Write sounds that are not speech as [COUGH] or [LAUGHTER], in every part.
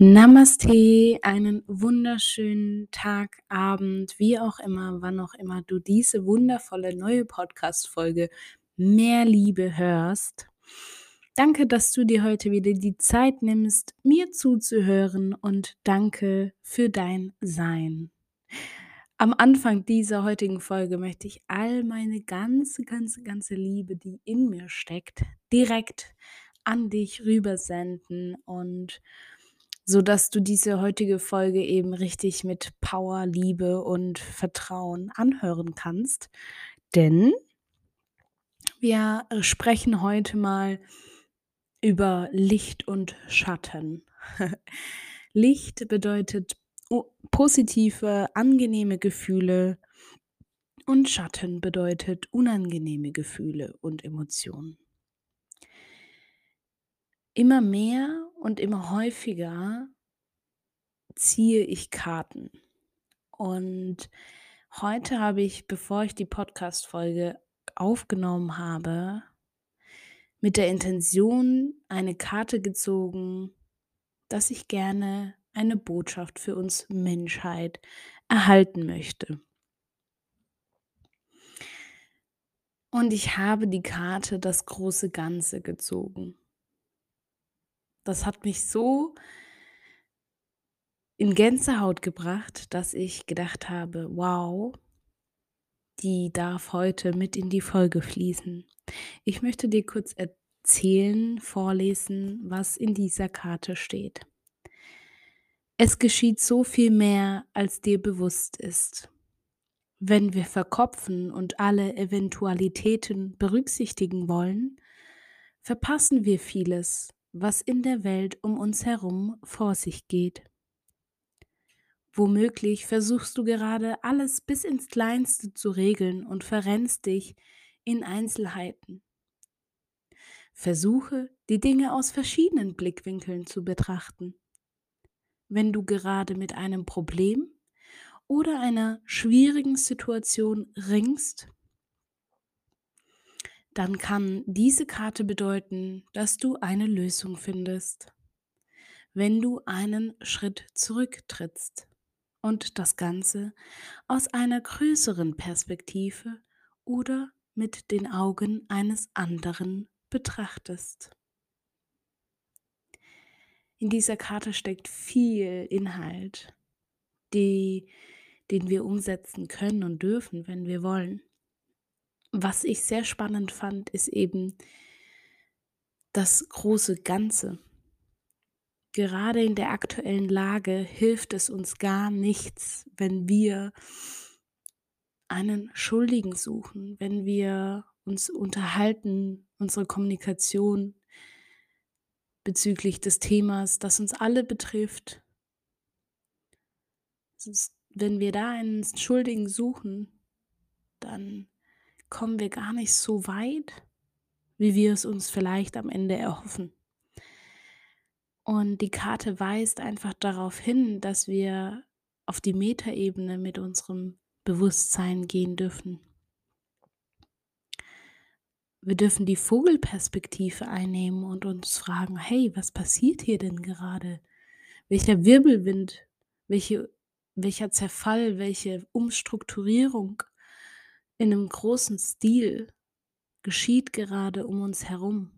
Namaste, einen wunderschönen Tag, Abend, wie auch immer, wann auch immer du diese wundervolle neue Podcast-Folge Mehr Liebe hörst. Danke, dass du dir heute wieder die Zeit nimmst, mir zuzuhören und danke für dein Sein. Am Anfang dieser heutigen Folge möchte ich all meine ganze, ganze, ganze Liebe, die in mir steckt, direkt an dich rübersenden und so dass du diese heutige Folge eben richtig mit Power, Liebe und Vertrauen anhören kannst. Denn wir sprechen heute mal über Licht und Schatten. [LAUGHS] Licht bedeutet positive, angenehme Gefühle und Schatten bedeutet unangenehme Gefühle und Emotionen. Immer mehr und immer häufiger ziehe ich Karten. Und heute habe ich, bevor ich die Podcast-Folge aufgenommen habe, mit der Intention eine Karte gezogen, dass ich gerne eine Botschaft für uns Menschheit erhalten möchte. Und ich habe die Karte das große Ganze gezogen. Das hat mich so in Gänsehaut gebracht, dass ich gedacht habe, wow, die darf heute mit in die Folge fließen. Ich möchte dir kurz erzählen, vorlesen, was in dieser Karte steht. Es geschieht so viel mehr, als dir bewusst ist. Wenn wir verkopfen und alle Eventualitäten berücksichtigen wollen, verpassen wir vieles, was in der Welt um uns herum vor sich geht. Womöglich versuchst du gerade alles bis ins Kleinste zu regeln und verrennst dich in Einzelheiten. Versuche, die Dinge aus verschiedenen Blickwinkeln zu betrachten. Wenn du gerade mit einem Problem oder einer schwierigen Situation ringst, dann kann diese Karte bedeuten, dass du eine Lösung findest, wenn du einen Schritt zurücktrittst und das Ganze aus einer größeren Perspektive oder mit den Augen eines anderen betrachtest. In dieser Karte steckt viel Inhalt, die, den wir umsetzen können und dürfen, wenn wir wollen was ich sehr spannend fand, ist eben das große Ganze. Gerade in der aktuellen Lage hilft es uns gar nichts, wenn wir einen Schuldigen suchen, wenn wir uns unterhalten, unsere Kommunikation bezüglich des Themas, das uns alle betrifft. wenn wir da einen Schuldigen suchen, dann kommen wir gar nicht so weit, wie wir es uns vielleicht am Ende erhoffen. Und die Karte weist einfach darauf hin, dass wir auf die Metaebene mit unserem Bewusstsein gehen dürfen. Wir dürfen die Vogelperspektive einnehmen und uns fragen, hey, was passiert hier denn gerade? Welcher Wirbelwind, welche, welcher Zerfall, welche Umstrukturierung in einem großen Stil geschieht gerade um uns herum.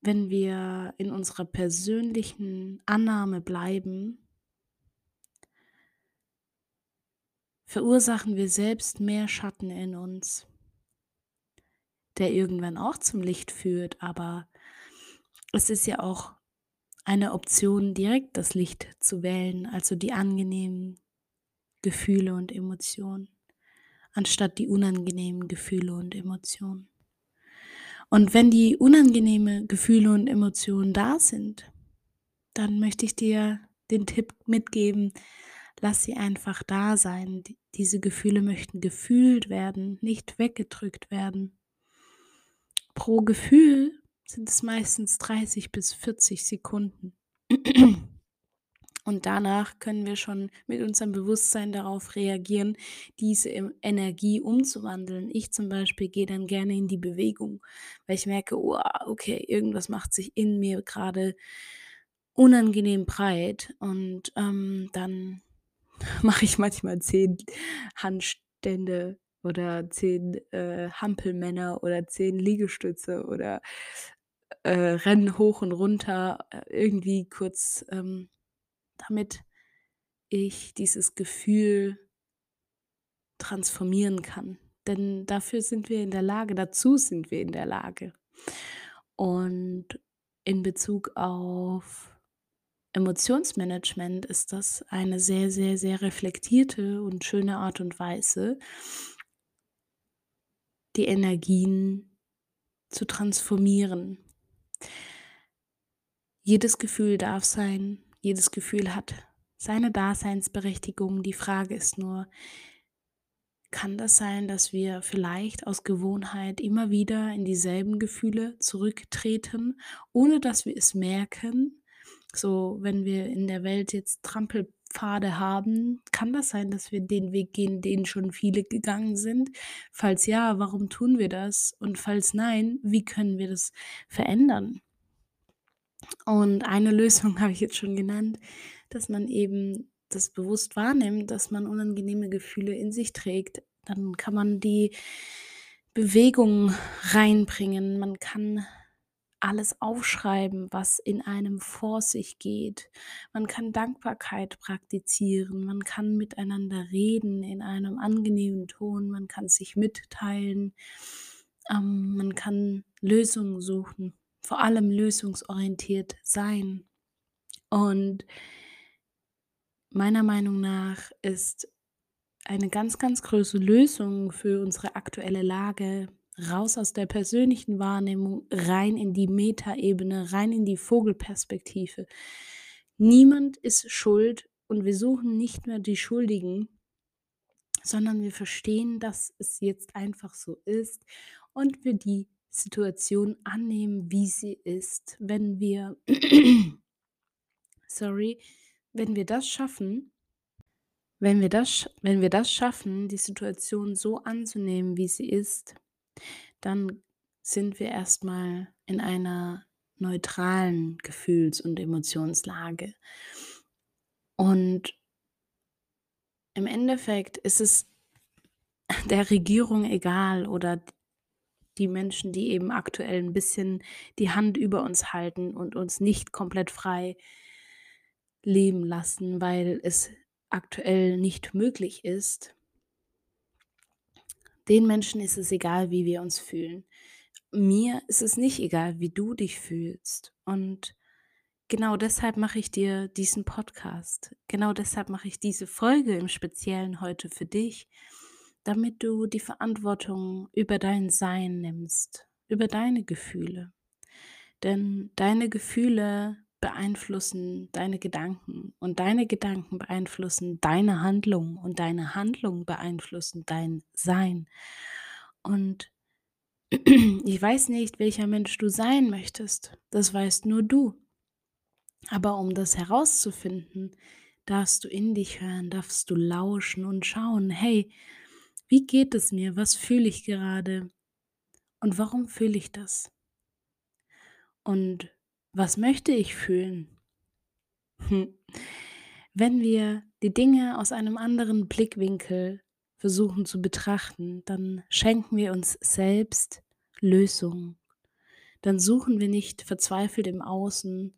Wenn wir in unserer persönlichen Annahme bleiben, verursachen wir selbst mehr Schatten in uns, der irgendwann auch zum Licht führt, aber es ist ja auch eine Option, direkt das Licht zu wählen, also die angenehmen Gefühle und Emotionen, anstatt die unangenehmen Gefühle und Emotionen. Und wenn die unangenehmen Gefühle und Emotionen da sind, dann möchte ich dir den Tipp mitgeben, lass sie einfach da sein. Diese Gefühle möchten gefühlt werden, nicht weggedrückt werden. Pro Gefühl sind es meistens 30 bis 40 Sekunden. Und danach können wir schon mit unserem Bewusstsein darauf reagieren, diese Energie umzuwandeln. Ich zum Beispiel gehe dann gerne in die Bewegung, weil ich merke, oh, okay, irgendwas macht sich in mir gerade unangenehm breit und ähm, dann [LAUGHS] mache ich manchmal zehn Handstände oder zehn äh, Hampelmänner oder zehn Liegestütze oder äh, rennen hoch und runter, äh, irgendwie kurz, ähm, damit ich dieses Gefühl transformieren kann. Denn dafür sind wir in der Lage, dazu sind wir in der Lage. Und in Bezug auf Emotionsmanagement ist das eine sehr, sehr, sehr reflektierte und schöne Art und Weise, die Energien zu transformieren. Jedes Gefühl darf sein, jedes Gefühl hat seine Daseinsberechtigung. Die Frage ist nur, kann das sein, dass wir vielleicht aus Gewohnheit immer wieder in dieselben Gefühle zurücktreten, ohne dass wir es merken? So, wenn wir in der Welt jetzt Trampelpfade haben, kann das sein, dass wir den Weg gehen, den schon viele gegangen sind? Falls ja, warum tun wir das? Und falls nein, wie können wir das verändern? Und eine Lösung [LAUGHS] habe ich jetzt schon genannt, dass man eben das bewusst wahrnimmt, dass man unangenehme Gefühle in sich trägt, dann kann man die Bewegung reinbringen. Man kann alles aufschreiben, was in einem vor sich geht. Man kann Dankbarkeit praktizieren, man kann miteinander reden in einem angenehmen Ton, man kann sich mitteilen, ähm, man kann Lösungen suchen, vor allem lösungsorientiert sein. Und meiner Meinung nach ist eine ganz, ganz große Lösung für unsere aktuelle Lage raus aus der persönlichen Wahrnehmung, rein in die Metaebene, rein in die Vogelperspektive. Niemand ist schuld und wir suchen nicht mehr die Schuldigen, sondern wir verstehen, dass es jetzt einfach so ist und wir die Situation annehmen, wie sie ist. Wenn wir, [CLEARS THROAT] sorry, wenn wir das schaffen, wenn wir das, wenn wir das schaffen, die Situation so anzunehmen, wie sie ist, dann sind wir erstmal in einer neutralen Gefühls- und Emotionslage. Und im Endeffekt ist es der Regierung egal oder die Menschen, die eben aktuell ein bisschen die Hand über uns halten und uns nicht komplett frei leben lassen, weil es aktuell nicht möglich ist, den Menschen ist es egal, wie wir uns fühlen. Mir ist es nicht egal, wie du dich fühlst. Und genau deshalb mache ich dir diesen Podcast. Genau deshalb mache ich diese Folge im Speziellen heute für dich, damit du die Verantwortung über dein Sein nimmst, über deine Gefühle. Denn deine Gefühle beeinflussen deine Gedanken und deine Gedanken beeinflussen deine Handlung und deine Handlung beeinflussen dein Sein. Und [CLEARS THROAT] ich weiß nicht, welcher Mensch du sein möchtest. Das weißt nur du. Aber um das herauszufinden, darfst du in dich hören, darfst du lauschen und schauen, hey, wie geht es mir? Was fühle ich gerade? Und warum fühle ich das? Und was möchte ich fühlen? Hm. Wenn wir die Dinge aus einem anderen Blickwinkel versuchen zu betrachten, dann schenken wir uns selbst Lösungen. Dann suchen wir nicht verzweifelt im Außen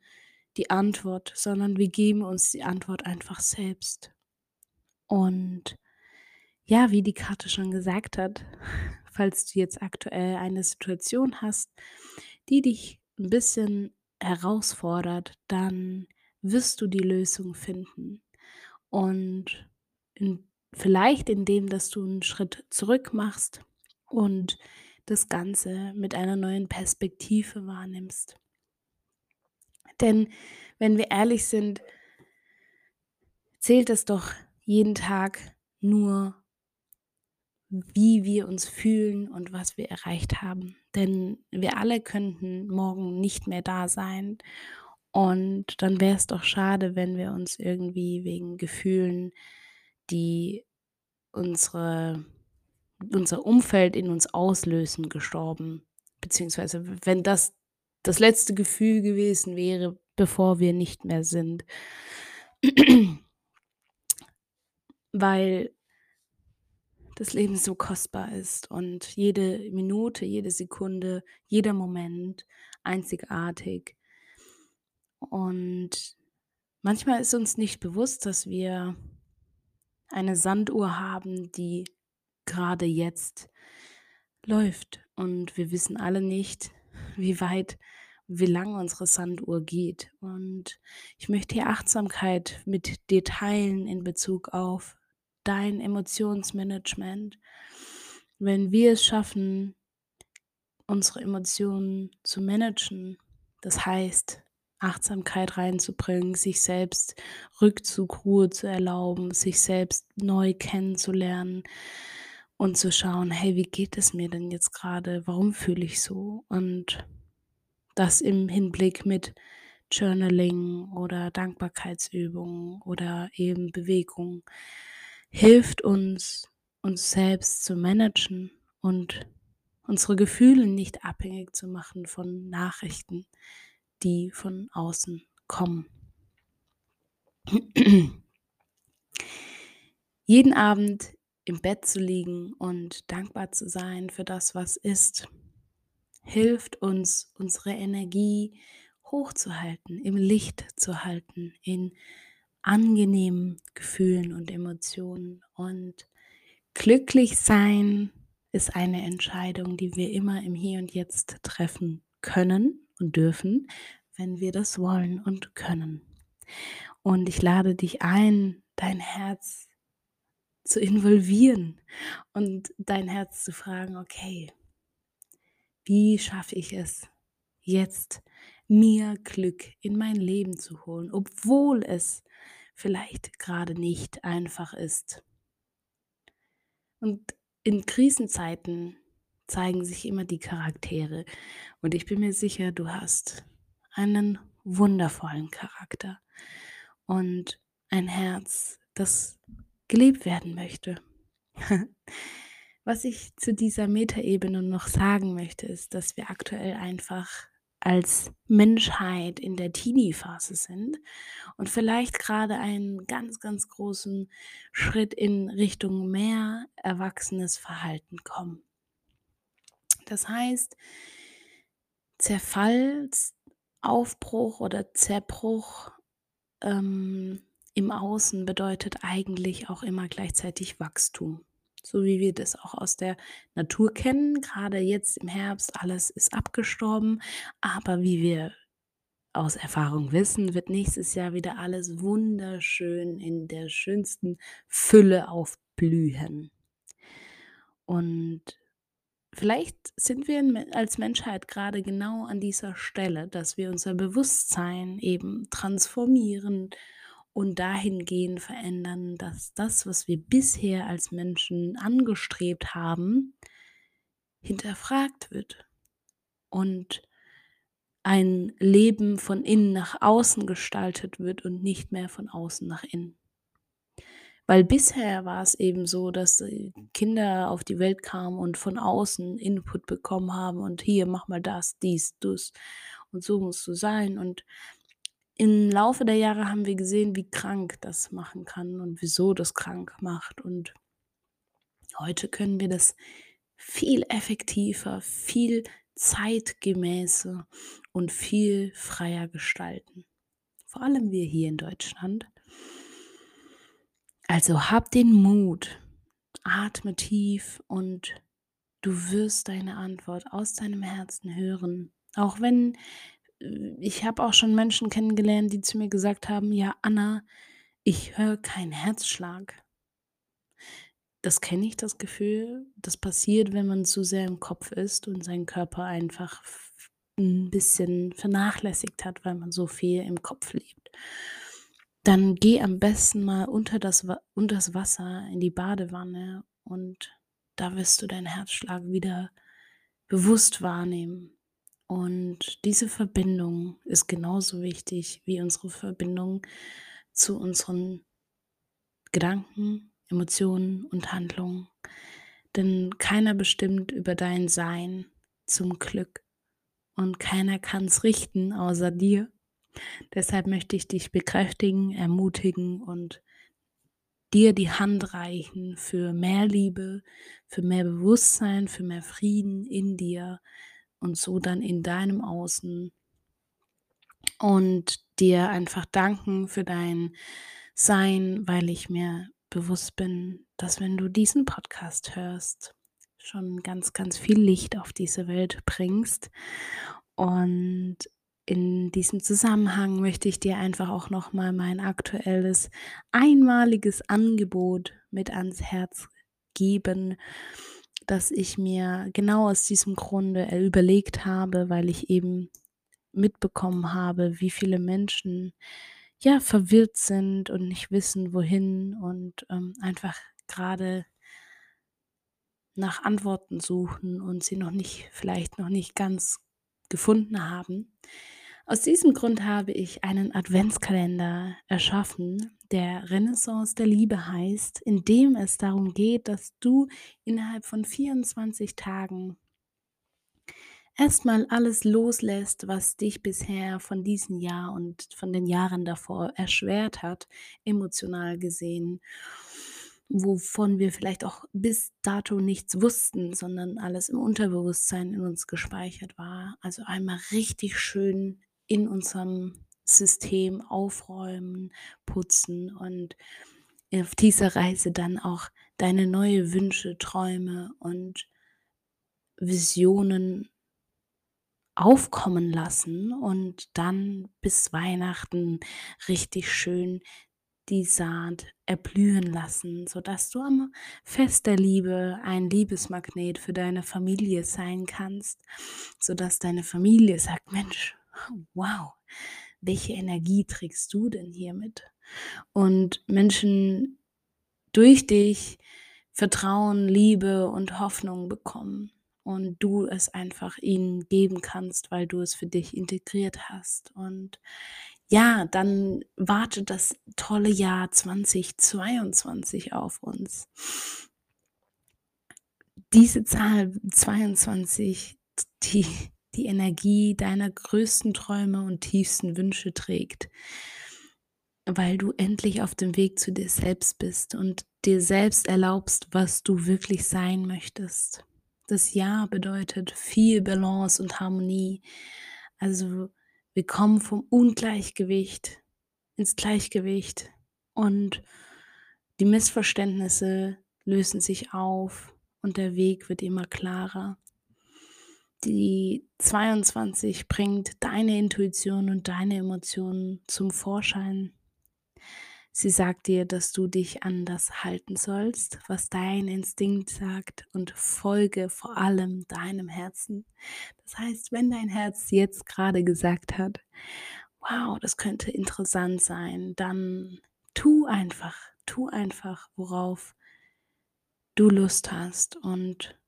die Antwort, sondern wir geben uns die Antwort einfach selbst. Und ja, wie die Karte schon gesagt hat, [LAUGHS] falls du jetzt aktuell eine Situation hast, die dich ein bisschen herausfordert, dann wirst du die Lösung finden. Und in, vielleicht indem, dass du einen Schritt zurück machst und das Ganze mit einer neuen Perspektive wahrnimmst. Denn wenn wir ehrlich sind, zählt es doch jeden Tag nur wie wir uns fühlen und was wir erreicht haben. Denn wir alle könnten morgen nicht mehr da sein. Und dann wäre es doch schade, wenn wir uns irgendwie wegen Gefühlen, die unsere, unser Umfeld in uns auslösen, gestorben. Beziehungsweise wenn das das letzte Gefühl gewesen wäre, bevor wir nicht mehr sind. [CLEARS THROAT] Weil das Leben so kostbar ist und jede Minute, jede Sekunde, jeder Moment einzigartig. Und manchmal ist uns nicht bewusst, dass wir eine Sanduhr haben, die gerade jetzt läuft. Und wir wissen alle nicht, wie weit, wie lange unsere Sanduhr geht. Und ich möchte hier Achtsamkeit mit dir teilen in Bezug auf dein Emotionsmanagement. Wenn wir es schaffen, unsere Emotionen zu managen, das heißt, Achtsamkeit reinzubringen, sich selbst Rückzug, Ruhe zu erlauben, sich selbst neu kennenzulernen und zu schauen, hey, wie geht es mir denn jetzt gerade? Warum fühle ich so? Und das im Hinblick mit Journaling oder Dankbarkeitsübungen oder eben Bewegung hilft uns, uns selbst zu managen und unsere Gefühle nicht abhängig zu machen von Nachrichten, die von außen kommen. [CLEARS THROAT] Jeden Abend im Bett zu liegen und dankbar zu sein für das, was ist, hilft uns, unsere Energie hochzuhalten, im Licht zu halten, in angenehmen Gefühlen und Emotionen. Und glücklich sein ist eine Entscheidung, die wir immer im Hier und Jetzt treffen können und dürfen, wenn wir das wollen und können. Und ich lade dich ein, dein Herz zu involvieren und dein Herz zu fragen, okay, wie schaffe ich es jetzt, mir Glück in mein Leben zu holen, obwohl es vielleicht gerade nicht einfach ist. Und in Krisenzeiten zeigen sich immer die Charaktere. Und ich bin mir sicher, du hast einen wundervollen Charakter und ein Herz, das gelebt werden möchte. [LAUGHS] Was ich zu dieser Metaebene noch sagen möchte, ist, dass wir aktuell einfach als Menschheit in der Teenie-Phase sind und vielleicht gerade einen ganz, ganz großen Schritt in Richtung mehr erwachsenes Verhalten kommen. Das heißt, Zerfall, Aufbruch oder Zerbruch ähm, im Außen bedeutet eigentlich auch immer gleichzeitig Wachstum. So wie wir das auch aus der Natur kennen. Gerade jetzt im Herbst, alles ist abgestorben. Aber wie wir aus Erfahrung wissen, wird nächstes Jahr wieder alles wunderschön in der schönsten Fülle aufblühen. Und vielleicht sind wir als Menschheit gerade genau an dieser Stelle, dass wir unser Bewusstsein eben transformieren und dahingehend verändern, dass das, was wir bisher als Menschen angestrebt haben, hinterfragt wird und ein Leben von innen nach außen gestaltet wird und nicht mehr von außen nach innen. Weil bisher war es eben so, dass Kinder auf die Welt kamen und von außen Input bekommen haben und hier mach mal das, dies, das und so musst du sein. Und im Laufe der Jahre haben wir gesehen, wie krank das machen kann und wieso das krank macht. Und heute können wir das viel effektiver, viel zeitgemäßer und viel freier gestalten. Vor allem wir hier in Deutschland. Also hab den Mut, atme tief und du wirst deine Antwort aus deinem Herzen hören. Auch wenn ich habe auch schon Menschen kennengelernt, die zu mir gesagt haben, ja, Anna, ich höre keinen Herzschlag. Das kenne ich, das Gefühl. Das passiert, wenn man zu sehr im Kopf ist und seinen Körper einfach ein bisschen vernachlässigt hat, weil man so viel im Kopf lebt. Dann geh am besten mal unter das, unter das Wasser in die Badewanne und da wirst du deinen Herzschlag wieder bewusst wahrnehmen. Und diese Verbindung ist genauso wichtig wie unsere Verbindung zu unseren Gedanken, Emotionen und Handlungen. Denn keiner bestimmt über dein Sein zum Glück und keiner kann es richten außer dir. Deshalb möchte ich dich bekräftigen, ermutigen und dir die Hand reichen für mehr Liebe, für mehr Bewusstsein, für mehr Frieden in dir und so dann in deinem Außen. Und dir einfach danken für dein Sein, weil ich mir bewusst bin, dass wenn du diesen Podcast hörst, schon ganz, ganz viel Licht auf diese Welt bringst. Und in diesem Zusammenhang möchte ich dir einfach auch nochmal mein aktuelles einmaliges Angebot mit ans Herz geben, das ich mir genau aus diesem Grunde überlegt habe, weil ich eben mitbekommen habe, wie viele Menschen ja verwirrt sind und nicht wissen, wohin und ähm, einfach gerade nach Antworten suchen und sie noch nicht, vielleicht noch nicht ganz gefunden haben. Aus diesem Grund habe ich einen Adventskalender erschaffen, der Renaissance der Liebe heißt, in dem es darum geht, dass du innerhalb von 24 Tagen erstmal alles loslässt, was dich bisher von diesem Jahr und von den Jahren davor erschwert hat, emotional gesehen wovon wir vielleicht auch bis dato nichts wussten, sondern alles im Unterbewusstsein in uns gespeichert war. Also einmal richtig schön in unserem System aufräumen, putzen und auf dieser Reise dann auch deine neue Wünsche, Träume und Visionen aufkommen lassen und dann bis Weihnachten richtig schön die Saat erblühen lassen, sodass du am Fest der Liebe ein Liebesmagnet für deine Familie sein kannst, sodass deine Familie sagt, Mensch, wow, welche Energie trägst du denn hiermit? Und Menschen durch dich Vertrauen, Liebe und Hoffnung bekommen und du es einfach ihnen geben kannst, weil du es für dich integriert hast. Und ja, dann wartet das tolle Jahr 2022 auf uns. Diese Zahl 22, die die Energie deiner größten Träume und tiefsten Wünsche trägt, weil du endlich auf dem Weg zu dir selbst bist und dir selbst erlaubst, was du wirklich sein möchtest. Das Jahr bedeutet viel Balance und Harmonie. Also wir kommen vom Ungleichgewicht ins Gleichgewicht und die Missverständnisse lösen sich auf und der Weg wird immer klarer. Die 22 bringt deine Intuition und deine Emotionen zum Vorschein. Sie sagt dir, dass du dich an das halten sollst, was dein Instinkt sagt und folge vor allem deinem Herzen. Das heißt, wenn dein Herz jetzt gerade gesagt hat, wow, das könnte interessant sein, dann tu einfach, tu einfach, worauf du Lust hast und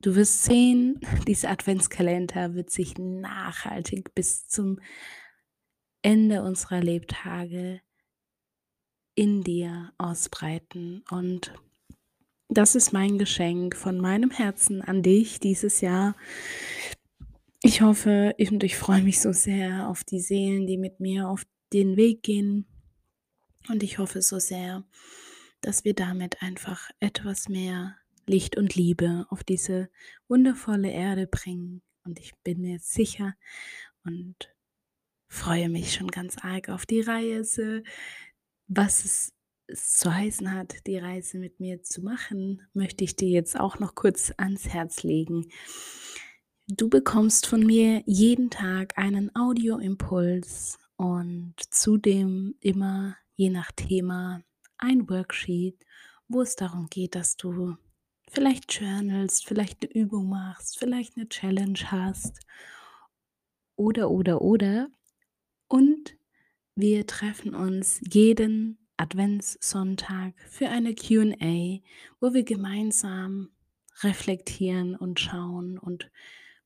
du wirst sehen, [LAUGHS] dieser Adventskalender wird sich nachhaltig bis zum Ende unserer Lebtage in dir ausbreiten und das ist mein Geschenk von meinem Herzen an dich dieses Jahr. Ich hoffe und ich freue mich so sehr auf die Seelen, die mit mir auf den Weg gehen. Und ich hoffe so sehr, dass wir damit einfach etwas mehr Licht und Liebe auf diese wundervolle Erde bringen. Und ich bin mir sicher und freue mich schon ganz arg auf die Reise, was es zu heißen hat, die Reise mit mir zu machen, möchte ich dir jetzt auch noch kurz ans Herz legen. Du bekommst von mir jeden Tag einen Audioimpuls und zudem immer je nach Thema ein Worksheet, wo es darum geht, dass du vielleicht journalst, vielleicht eine Übung machst, vielleicht eine Challenge hast oder oder oder und wir treffen uns jeden Adventssonntag für eine QA, wo wir gemeinsam reflektieren und schauen und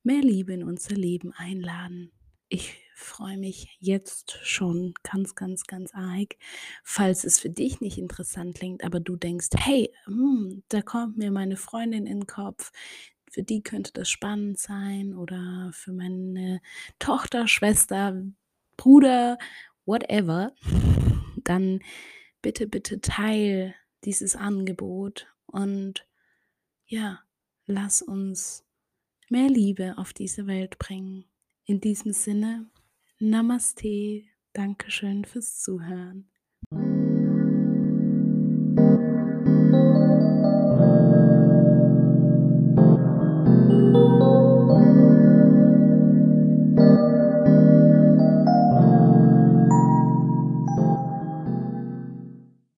mehr Liebe in unser Leben einladen. Ich freue mich jetzt schon ganz, ganz, ganz arg, falls es für dich nicht interessant klingt, aber du denkst, hey, hm, da kommt mir meine Freundin in den Kopf, für die könnte das spannend sein oder für meine Tochter, Schwester, Bruder, whatever, dann bitte, bitte teil dieses Angebot und ja, lass uns mehr Liebe auf diese Welt bringen. In diesem Sinne, Namaste, Dankeschön fürs Zuhören.